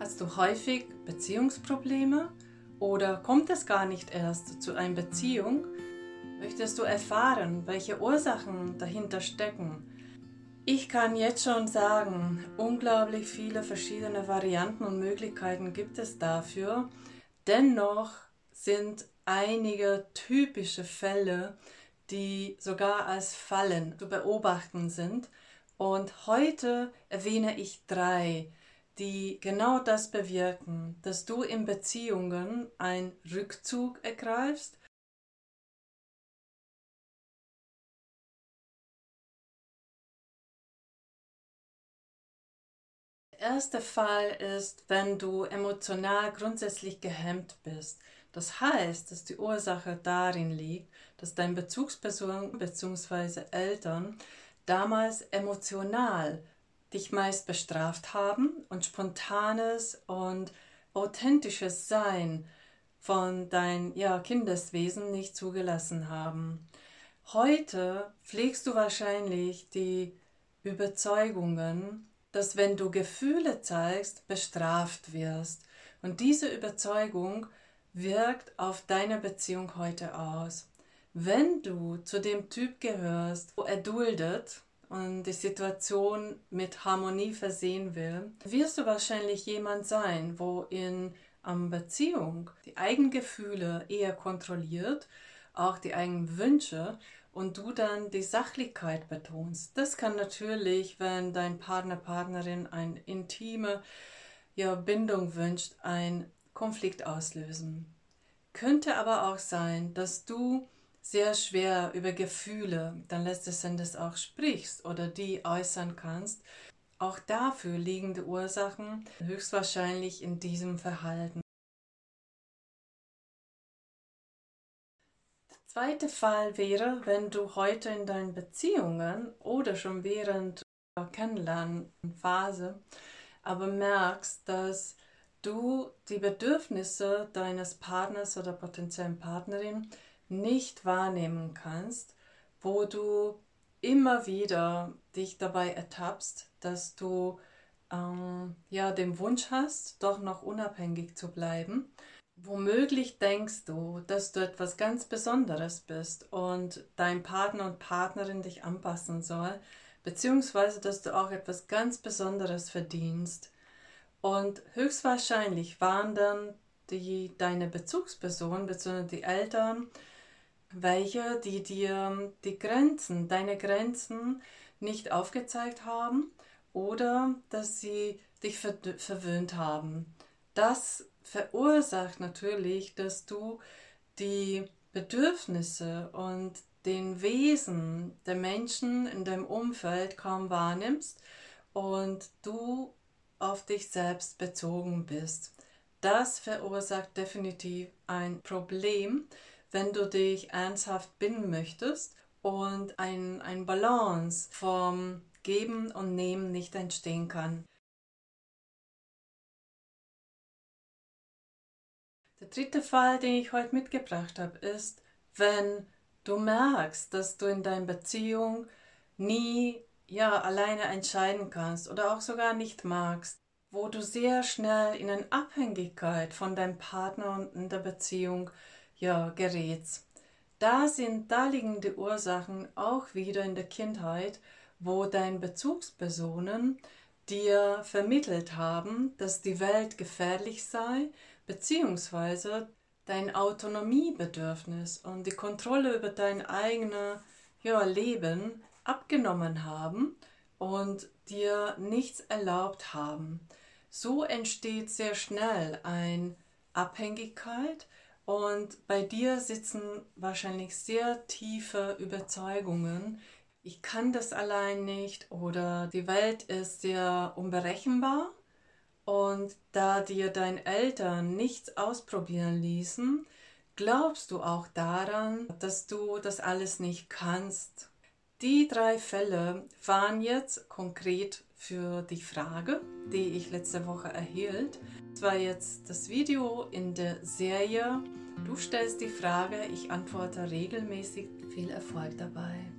Hast du häufig Beziehungsprobleme oder kommt es gar nicht erst zu einer Beziehung? Möchtest du erfahren, welche Ursachen dahinter stecken? Ich kann jetzt schon sagen, unglaublich viele verschiedene Varianten und Möglichkeiten gibt es dafür. Dennoch sind einige typische Fälle, die sogar als Fallen zu beobachten sind. Und heute erwähne ich drei, die genau das bewirken, dass du in Beziehungen einen Rückzug ergreifst. Der erste Fall ist, wenn du emotional grundsätzlich gehemmt bist. Das heißt, dass die Ursache darin liegt, dass dein Bezugsperson bzw. Eltern damals emotional dich meist bestraft haben und spontanes und authentisches Sein von dein ja, Kindeswesen nicht zugelassen haben. Heute pflegst du wahrscheinlich die Überzeugungen, dass wenn du Gefühle zeigst, bestraft wirst. Und diese Überzeugung wirkt auf deine Beziehung heute aus. Wenn du zu dem Typ gehörst, wo er duldet, und die Situation mit Harmonie versehen will, wirst du wahrscheinlich jemand sein, wo in einer Beziehung die eigenen Gefühle eher kontrolliert, auch die eigenen Wünsche und du dann die Sachlichkeit betonst. Das kann natürlich, wenn dein Partner, Partnerin eine intime ja, Bindung wünscht, einen Konflikt auslösen. Könnte aber auch sein, dass du sehr schwer über Gefühle dann letztes Endes auch sprichst oder die äußern kannst. Auch dafür liegen die Ursachen höchstwahrscheinlich in diesem Verhalten. Der zweite Fall wäre, wenn du heute in deinen Beziehungen oder schon während der Kennenlernphase aber merkst, dass du die Bedürfnisse deines Partners oder potenziellen Partnerin nicht wahrnehmen kannst, wo du immer wieder dich dabei ertappst, dass du ähm, ja den Wunsch hast, doch noch unabhängig zu bleiben. Womöglich denkst du, dass du etwas ganz Besonderes bist und dein Partner und Partnerin dich anpassen soll, beziehungsweise dass du auch etwas ganz Besonderes verdienst. Und höchstwahrscheinlich waren dann die, deine Bezugsperson bzw. die Eltern welche die dir die Grenzen, deine Grenzen nicht aufgezeigt haben oder dass sie dich ver verwöhnt haben. Das verursacht natürlich, dass du die Bedürfnisse und den Wesen der Menschen in deinem Umfeld kaum wahrnimmst und du auf dich selbst bezogen bist. Das verursacht definitiv ein Problem, wenn du dich ernsthaft binden möchtest und ein, ein Balance vom Geben und Nehmen nicht entstehen kann. Der dritte Fall, den ich heute mitgebracht habe, ist, wenn du merkst, dass du in deiner Beziehung nie ja alleine entscheiden kannst oder auch sogar nicht magst, wo du sehr schnell in eine Abhängigkeit von deinem Partner und in der Beziehung ja, gerätst. Da sind, da liegen die Ursachen auch wieder in der Kindheit, wo deine Bezugspersonen dir vermittelt haben, dass die Welt gefährlich sei, beziehungsweise dein Autonomiebedürfnis und die Kontrolle über dein eigenes ja, Leben abgenommen haben und dir nichts erlaubt haben. So entsteht sehr schnell eine Abhängigkeit, und bei dir sitzen wahrscheinlich sehr tiefe Überzeugungen. Ich kann das allein nicht oder die Welt ist sehr unberechenbar. Und da dir deine Eltern nichts ausprobieren ließen, glaubst du auch daran, dass du das alles nicht kannst. Die drei Fälle waren jetzt konkret für die Frage, die ich letzte Woche erhielt. Das war jetzt das Video in der Serie Du stellst die Frage, ich antworte regelmäßig. Viel Erfolg dabei.